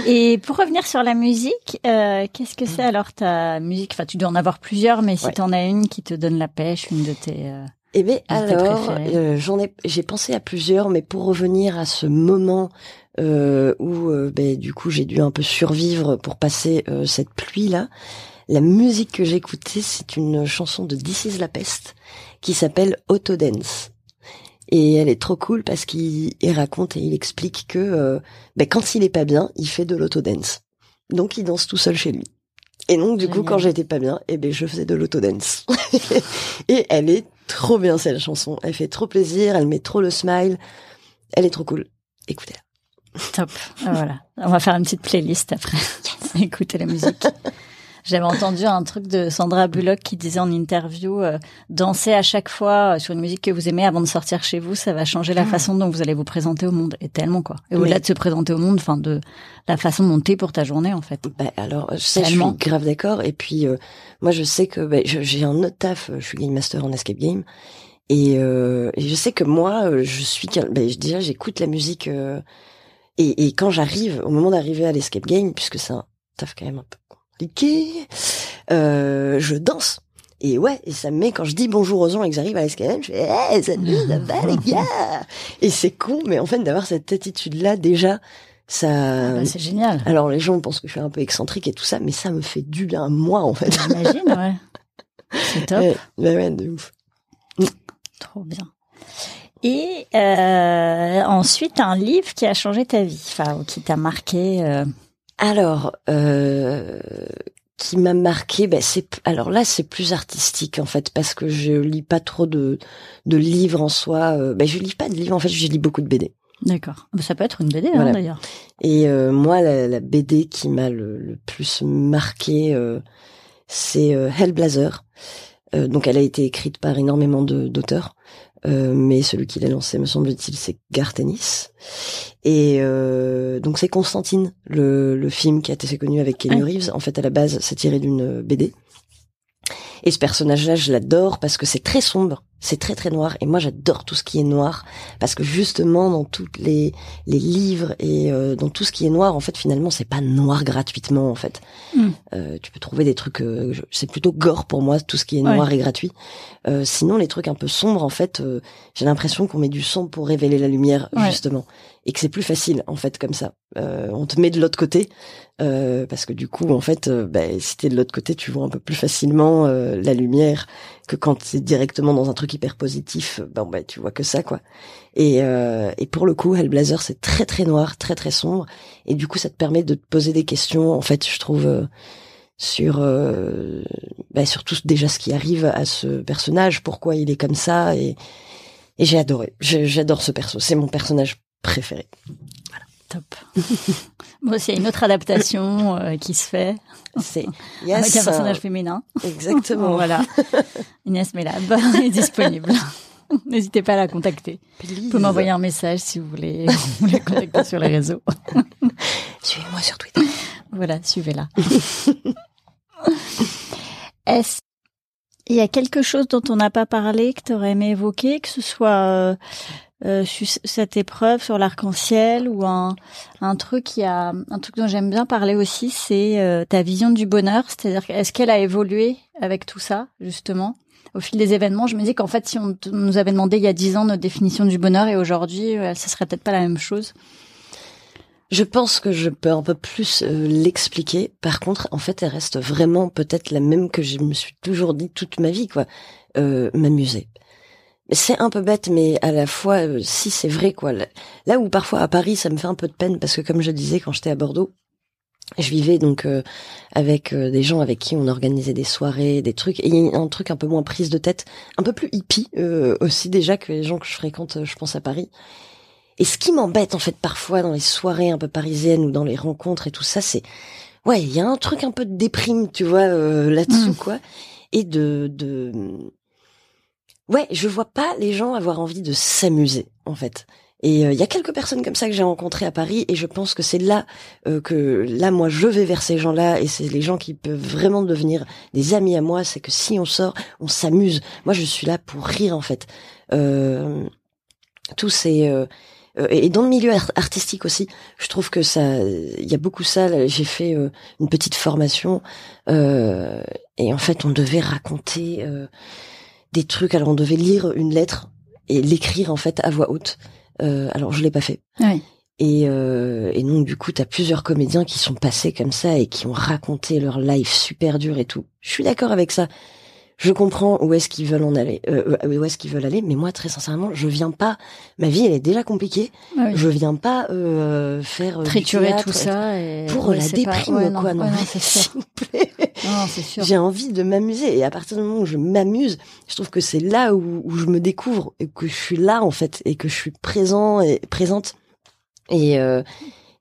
Et pour revenir sur la musique, euh, qu'est-ce que c'est alors ta musique? Enfin, tu dois en avoir plusieurs, mais si tu en as une qui te donne la pêche, une de tes... Euh... Eh bien, alors, euh, j'en ai, j'ai pensé à plusieurs, mais pour revenir à ce moment euh, où, euh, ben, du coup, j'ai dû un peu survivre pour passer cette pluie là. La musique que j'écoutais, c'est une chanson de This is la peste qui s'appelle Autodance. Et elle est trop cool parce qu'il raconte et il explique que ben, quand il est pas bien, il fait de l'autodance. Donc il danse tout seul chez lui. Et donc du coup, quand j'étais pas bien, eh ben je faisais de l'autodance. et elle est trop bien cette chanson. Elle fait trop plaisir, elle met trop le smile. Elle est trop cool. Écoutez-la. Top. Ah, voilà. On va faire une petite playlist après. Écoutez la musique. J'avais entendu un truc de Sandra Bullock qui disait en interview euh, danser à chaque fois euh, sur une musique que vous aimez avant de sortir chez vous, ça va changer la ah. façon dont vous allez vous présenter au monde. Et tellement quoi. Et au-delà de se présenter au monde, enfin de la façon dont t'es pour ta journée en fait. Bah, alors je sais, je suis grave d'accord. Et puis euh, moi je sais que bah, j'ai un autre taf. Je suis game master en escape game. Et, et je sais que moi je suis bah, déjà j'écoute la musique. et, et quand j'arrive au moment d'arriver à l'escape game, puisque c'est un taf quand même un peu compliqué. Euh, je danse. Et ouais, et ça me met, quand je dis bonjour aux gens et que j'arrive à l'escalade, je fais, hey, salut, ça va, les gars? Et c'est con, mais en fait, d'avoir cette attitude-là, déjà, ça. Ah bah, c'est génial. Alors, les gens pensent que je suis un peu excentrique et tout ça, mais ça me fait du bien, moi, en fait. J'imagine, ouais. C'est top. Ouais, ouais, ouais, de ouf. Trop bien. Et euh, ensuite, un livre qui a changé ta vie, enfin, ou qui t'a marqué. euh, Alors, euh, qui m'a marqué, ben c'est alors là c'est plus artistique en fait parce que je lis pas trop de de livres en soi. Euh, ben je lis pas de livres en fait, je lis beaucoup de BD. D'accord. Bah, Ça peut être une BD, hein, d'ailleurs. Et euh, moi la, la BD qui m'a le, le plus marqué, euh, c'est euh, Hellblazer. Euh, donc elle a été écrite par énormément de- d'auteurs. Euh, mais celui qui l'a lancé, me semble-t-il, c'est Garth Ennis. Et euh, donc c'est Constantine, le, le film qui a été fait connu avec Kenny. Reeves. En fait, à la base, c'est tiré d'une BD. Et ce personnage-là, je l'adore parce que c'est très sombre, c'est très très noir. Et moi, j'adore tout ce qui est noir parce que justement, dans tous les les livres et euh, dans tout ce qui est noir, en fait, finalement, c'est pas noir gratuitement, en fait. Mm. Euh, tu peux trouver des trucs, euh, c'est plutôt gore pour moi, tout ce qui est Ouais. noir et gratuit. Euh, sinon, les trucs un peu sombres, en fait, euh, j'ai l'impression qu'on met du sombre pour révéler la lumière, Ouais. justement, et que c'est plus facile, en fait, comme ça. Euh, on te met de l'autre côté, euh, parce que du coup, en fait, euh, bah, si t'es de l'autre côté, tu vois un peu plus facilement euh, la lumière que quand t'es directement dans un truc hyper positif. Bon, bah, tu vois que ça, quoi. Et, euh, et pour le coup, Hellblazer, c'est très très noir, très très sombre, et du coup, ça te permet de te poser des questions. En fait, je trouve. euh, sur bah, sur tout déjà ce qui arrive à ce personnage, pourquoi il est comme ça et et j'ai adoré. J'adore ce perso, c'est mon personnage préféré. Top. Y a une autre adaptation euh, qui se fait C'est avec yes, un personnage féminin. exactement. Voilà. Inès Melab est disponible. N'hésitez pas à la contacter. Vous pouvez m'envoyer un message si vous voulez, vous voulez contacter sur les réseaux. Suivez-moi sur Twitter. Voilà, suivez-la. Est-ce il y a quelque chose dont on n'a pas parlé que tu aurais aimé évoquer, que ce soit euh, euh, cette épreuve sur l'arc-en-ciel ou un, un truc qui a un truc dont j'aime bien parler aussi, c'est euh, ta vision du bonheur. C'est-à-dire, est-ce qu'elle a évolué avec tout ça justement? Au fil des événements Je me dis qu'en fait, si on nous avait demandé il y a dix ans notre définition du bonheur et aujourd'hui, euh, ça serait peut-être pas la même chose. Je pense que je peux un peu plus euh, l'expliquer. Par contre, en fait, elle reste vraiment peut-être la même que je me suis toujours dit toute ma vie, quoi. Euh, M'amuser. C'est un peu bête, mais à la fois, euh, si c'est vrai, quoi. Là- où parfois à Paris, ça me fait un peu de peine parce que, comme je disais, quand j'étais à Bordeaux, je vivais donc euh, avec euh, des gens avec qui on organisait des soirées, des trucs, et il y a un truc un peu moins prise de tête, un peu plus hippie euh, aussi déjà que les gens que je fréquente, je pense à Paris. Et ce qui m'embête en fait parfois dans les soirées un peu parisiennes ou dans les rencontres et tout ça, c'est ouais, il y a un truc un peu de déprime, tu vois, euh, là-dessous Mm. quoi, et de de ouais, je vois pas les gens avoir envie de s'amuser en fait. Et euh, il y a quelques personnes comme ça que j'ai rencontrées à Paris et je pense que c'est là euh, que là moi je vais vers ces gens-là et c'est les gens qui peuvent vraiment devenir des amis à moi, c'est que si on sort, on s'amuse. Moi je suis là pour rire en fait. Euh, tous ces euh, euh, et dans le milieu art- artistique aussi, je trouve que ça, il y a beaucoup ça. J'ai fait euh, une petite formation euh, et en fait, on devait raconter euh, des trucs. Alors, on devait lire une lettre et l'écrire en fait à voix haute. Euh, alors, je l'ai pas fait. Oui. Et, euh, et donc, du coup, t'as plusieurs comédiens qui sont passés comme ça et qui ont raconté leur life super dur et tout. Je suis d'accord avec ça. Je comprends où est-ce qu'ils veulent en aller, euh, euh, où est-ce qu'ils veulent aller, mais moi, très sincèrement, je viens pas. Ma vie, elle est déjà compliquée. Ah oui. Je viens pas euh, faire euh, Triturer théâtre tout ça et pour Ouais, la pas- déprime, quoi. Non, ouais, sûr. s'il vous plaît. Non. J'ai envie de m'amuser et à partir du moment où je m'amuse, je trouve que c'est là où, où je me découvre et que je suis là en fait et que je suis présent et présente et euh,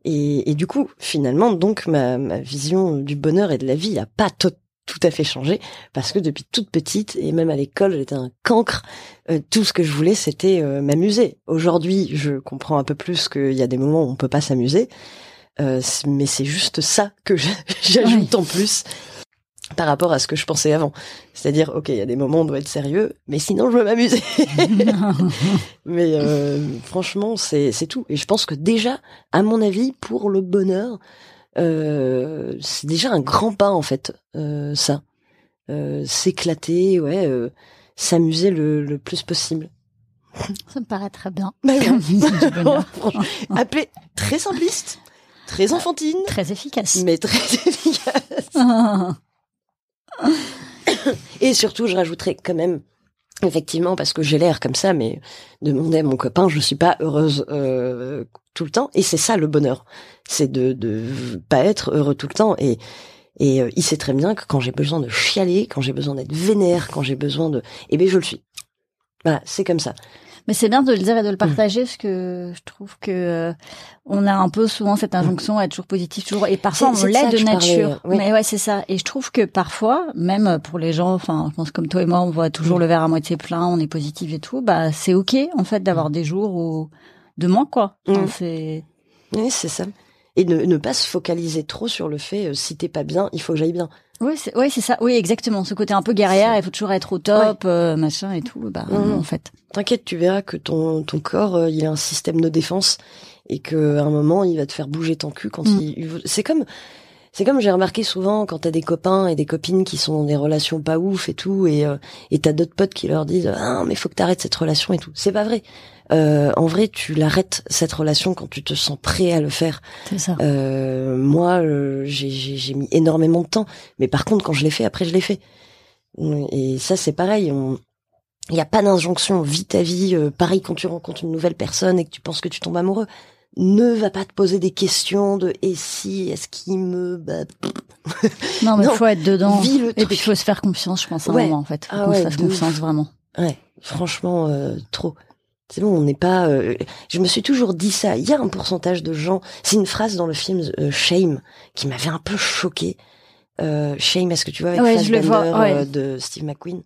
et, et du coup finalement donc ma, ma vision du bonheur et de la vie a pas to- tout à fait changé parce que depuis toute petite et même à l'école j'étais un cancre euh, tout ce que je voulais c'était euh, m'amuser aujourd'hui je comprends un peu plus qu'il y a des moments où on peut pas s'amuser euh, mais c'est juste ça que j'ajoute en plus par rapport à ce que je pensais avant. C'est-à-dire, ok, il y a des moments où on doit être sérieux, mais sinon je veux m'amuser. mais euh, franchement, c'est c'est tout. Et je pense que déjà, à mon avis, pour le bonheur, euh, c'est déjà un grand pas en fait, euh, ça. euh, s'éclater, ouais, euh, s'amuser le, le plus possible. Ça me paraît très bien. Bah. Appelé très simpliste, très enfantine, Très efficace. mais très efficace. Et surtout, je rajouterais quand même, effectivement, parce que j'ai l'air comme ça, mais demander à mon copain, je suis pas heureuse euh, tout le temps. Et c'est ça le bonheur, c'est de de pas être heureux tout le temps. Et et euh, il sait très bien que quand j'ai besoin de chialer, quand j'ai besoin d'être vénère, quand j'ai besoin de, eh ben je le suis. Voilà, c'est comme ça. Mais c'est bien de le dire et de le partager parce que je trouve que euh, on a un peu souvent cette injonction à être toujours positif, toujours et parfois on l'est de parlais, nature. oui. Mais ouais, c'est ça. Et je trouve que parfois, même pour les gens, enfin, je pense comme toi et moi, on voit toujours Mm. le verre à moitié plein, on est positif et tout. Bah, c'est ok en fait d'avoir des jours où de moins quoi. Enfin, Mm. C'est Oui, c'est ça. Et ne, ne pas se focaliser trop sur le fait, euh, si t'es pas bien, il faut que j'aille bien. Oui, c'est ça. Oui, exactement. Ce côté un peu guerrière, il faut toujours être au top, euh, machin et tout. Bah, Mm. non, en fait. T'inquiète, tu verras que ton, ton corps, euh, il a un système de défense et que à un moment, il va te faire bouger ton cul quand Mm. il, C'est comme, c'est comme j'ai remarqué souvent quand t'as des copains et des copines qui sont dans des relations pas ouf et tout, et euh, et t'as d'autres potes qui leur disent ah mais faut que t'arrêtes cette relation et tout. C'est pas vrai. Euh, en vrai, tu l'arrêtes cette relation quand tu te sens prêt à le faire. C'est ça. Euh, moi, euh, j'ai- mis énormément de temps, mais par contre, quand je l'ai fait, après, je l'ai fait. Et ça, c'est pareil. On... Il n'y a pas d'injonction. Vis ta vie. euh, pareil, quand tu rencontres une nouvelle personne et que tu penses que tu tombes amoureux, ne va pas te poser des questions de et si, est-ce qu'il me... Bah, Non, mais faut être dedans. vis le Et puis il faut se faire confiance, je pense, à un Ouais. moment en fait. Faut Ah qu'on ouais, se fasse confiance ouf. vraiment. Ouais, franchement, euh, trop. C'est bon, on n'est pas. euh, Je me suis toujours dit ça. Il y a un pourcentage de gens. C'est une phrase dans le film euh, Shame qui m'avait un peu choqué. Euh, Shame, est-ce que tu vois avec Ouais, je le vois, Fassbender, ouais. euh, de Steve McQueen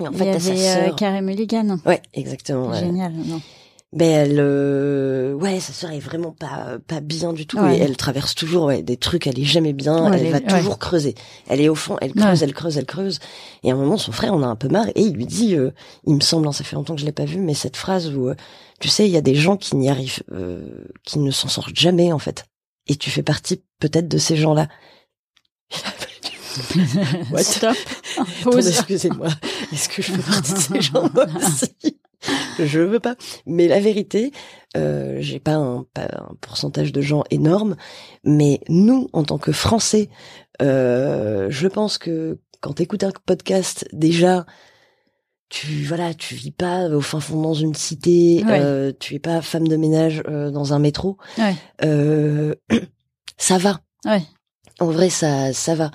Et en Il fait, y t'as sa avait euh, sœur. Carey Mulligan. Ouais, exactement. Génial. Non. Ben elle, euh, ouais, sa sœur est vraiment pas pas bien du tout Ouais. et elle traverse toujours ouais, des trucs. Elle est jamais bien. Ouais, elle elle va toujours creuser. Elle est au fond. Elle creuse, elle creuse, elle creuse. Et à un moment, son frère en a un peu marre et il lui dit, euh, il me semble, hein, ça fait longtemps que je l'ai pas vu, mais cette phrase où, euh, tu sais, il y a des gens qui n'y arrivent, euh, qui ne s'en sortent jamais en fait. Et tu fais partie peut-être de ces gens-là. What? Stop. Pause. Excusez-moi. Est-ce que je fais partie de ces gens aussi? Je veux pas. Mais la vérité, euh, j'ai pas un, pas un pourcentage de gens énorme, mais nous, en tant que Français, euh, je pense que quand t'écoutes un podcast, déjà, tu voilà, tu vis pas au fin fond dans une cité, Ouais. euh, tu es pas femme de ménage euh, dans un métro. Ouais. Euh, ça va. Ouais. En vrai, ça, ça va.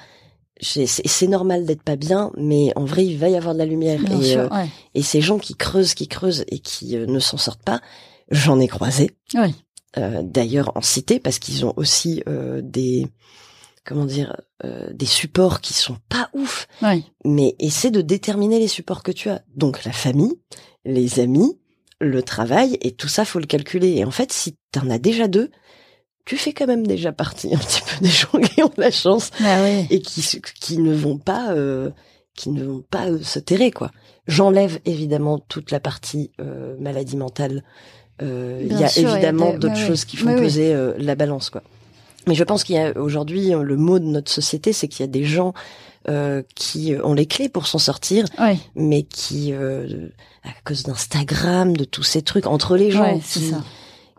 C'est normal d'être pas bien, mais en vrai, il va y avoir de la lumière. Bien et, sûr. euh, ouais. et ces gens qui creusent, qui creusent et qui euh, ne s'en sortent pas, j'en ai croisé. Euh, D'ailleurs en cité, parce qu'ils ont aussi euh, des comment dire euh, des supports qui sont pas ouf. Mais essaie de déterminer les supports que tu as. Donc la famille, les amis, le travail et tout ça, faut le calculer. Et en fait, si t'en as déjà deux, tu fais quand même déjà partie un petit peu des gens qui ont de la chance Bah ouais. et qui qui ne vont pas euh, qui ne vont pas euh, se terrer quoi. J'enlève évidemment toute la partie euh, maladie mentale. Euh, Il y a sûr, évidemment d'autres ouais, choses qui font Ouais, peser euh, la balance quoi. Mais je pense qu'il y a aujourd'hui le mot de notre société, c'est qu'il y a des gens euh, qui ont les clés pour s'en sortir, Ouais. mais qui euh, à cause d'Instagram, de tous ces trucs entre les gens Ouais, c'est qui, ça.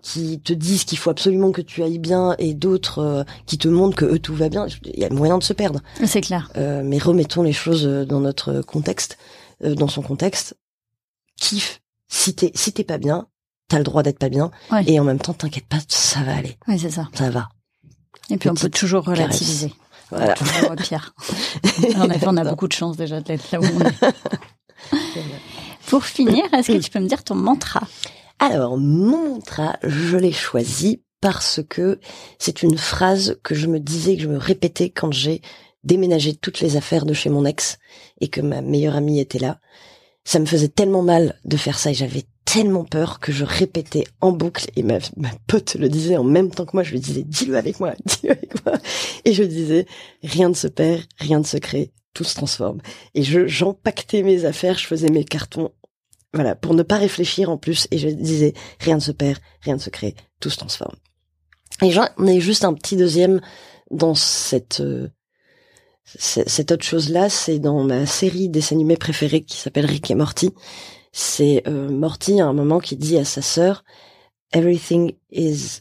Qui te disent qu'il faut absolument que tu ailles bien et d'autres euh, qui te montrent que eux tout va bien, il y a moyen de se perdre. C'est clair. Euh, mais remettons les choses euh, dans notre contexte, euh, dans son contexte. Kiffe. Si t'es si t'es pas bien, t'as le droit d'être pas bien, Ouais. et en même temps, t'inquiète pas, ça va aller, Ouais, c'est ça. ça va. Et puis on peut toujours caresse. relativiser. Voilà. Toujours pire. en effet, on a beaucoup de chance déjà d'être là où on est. Pour finir, est-ce que tu peux me dire ton mantra? Alors, mon mantra, je l'ai choisi parce que c'est une phrase que je me disais, que je me répétais quand j'ai déménagé toutes les affaires de chez mon ex et que ma meilleure amie était là. Ça me faisait tellement mal de faire ça et j'avais tellement peur que je répétais en boucle et ma, pote le disait en même temps que moi. Je lui disais, dis-le avec moi, dis-le avec moi. Et je disais, rien ne se perd, rien ne se crée, tout se transforme. Et je, j'empaquetais mes affaires, je faisais mes cartons voilà, pour ne pas réfléchir en plus, et je disais, rien ne se perd, rien ne se crée, tout se transforme. Et j'en ai juste un petit deuxième dans cette, euh, cette autre chose-là, c'est dans ma série des animés préférée qui s'appelle Rick et Morty. C'est euh, Morty à un moment qui dit à sa sœur, "Everything is."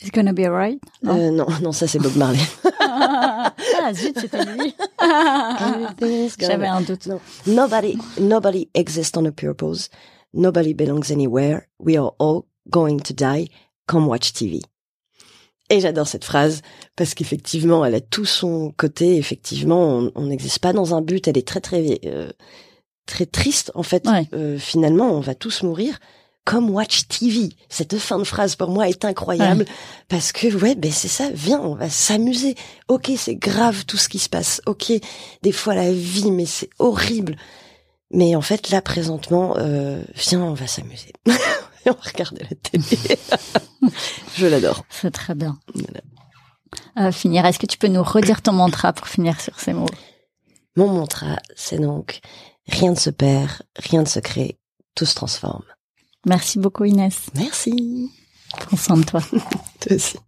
It's gonna be alright? Non, euh, non, non, ça c'est Bob Marley. ah zut, c'était lui. J'avais un doute. No. Nobody, nobody exists on a purpose. Nobody belongs anywhere. We are all going to die. Come watch TV. Et j'adore cette phrase parce qu'effectivement, elle a tout son côté. Effectivement, on n'existe pas dans un but. Elle est très très euh, très triste en fait. Euh, finalement, on va tous mourir. Comme Watch TV. Cette fin de phrase pour moi est incroyable parce que ouais, ben c'est ça. Viens, on va s'amuser. Ok, c'est grave tout ce qui se passe. Ok, des fois la vie, mais c'est horrible. Mais en fait, là présentement, euh, viens, on va s'amuser. on va regarder la télé. Je l'adore. C'est très bien. Euh, finir, est-ce que tu peux nous redire ton mantra pour finir sur ces mots? Mon mantra, c'est donc rien ne se perd, rien ne se crée, tout se transforme. Merci beaucoup Inès. Merci. Prends soin de toi. toi aussi.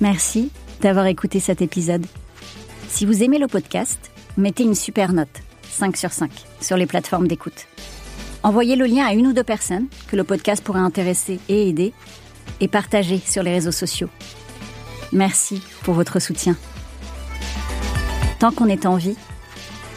Merci d'avoir écouté cet épisode. Si vous aimez le podcast, mettez une super note, 5 sur 5, sur les plateformes d'écoute. Envoyez le lien à une ou deux personnes que le podcast pourrait intéresser et aider, et partagez sur les réseaux sociaux. Merci pour votre soutien. Tant qu'on est en vie,